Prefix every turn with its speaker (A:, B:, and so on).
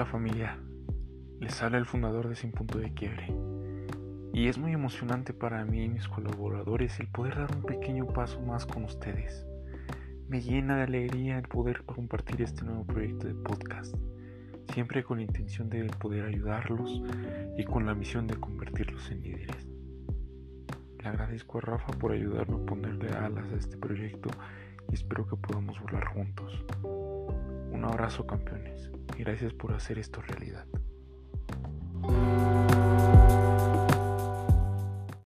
A: Hola familia, les habla el fundador de Sin Punto de Quiebre. Y es muy emocionante para mí y mis colaboradores el poder dar un pequeño paso más con ustedes. Me llena de alegría el poder compartir este nuevo proyecto de podcast, siempre con la intención de poder ayudarlos y con la misión de convertirlos en líderes. Le agradezco a Rafa por ayudarme a ponerle alas a este proyecto y espero que podamos volar juntos. Un abrazo campeones y gracias por hacer esto realidad.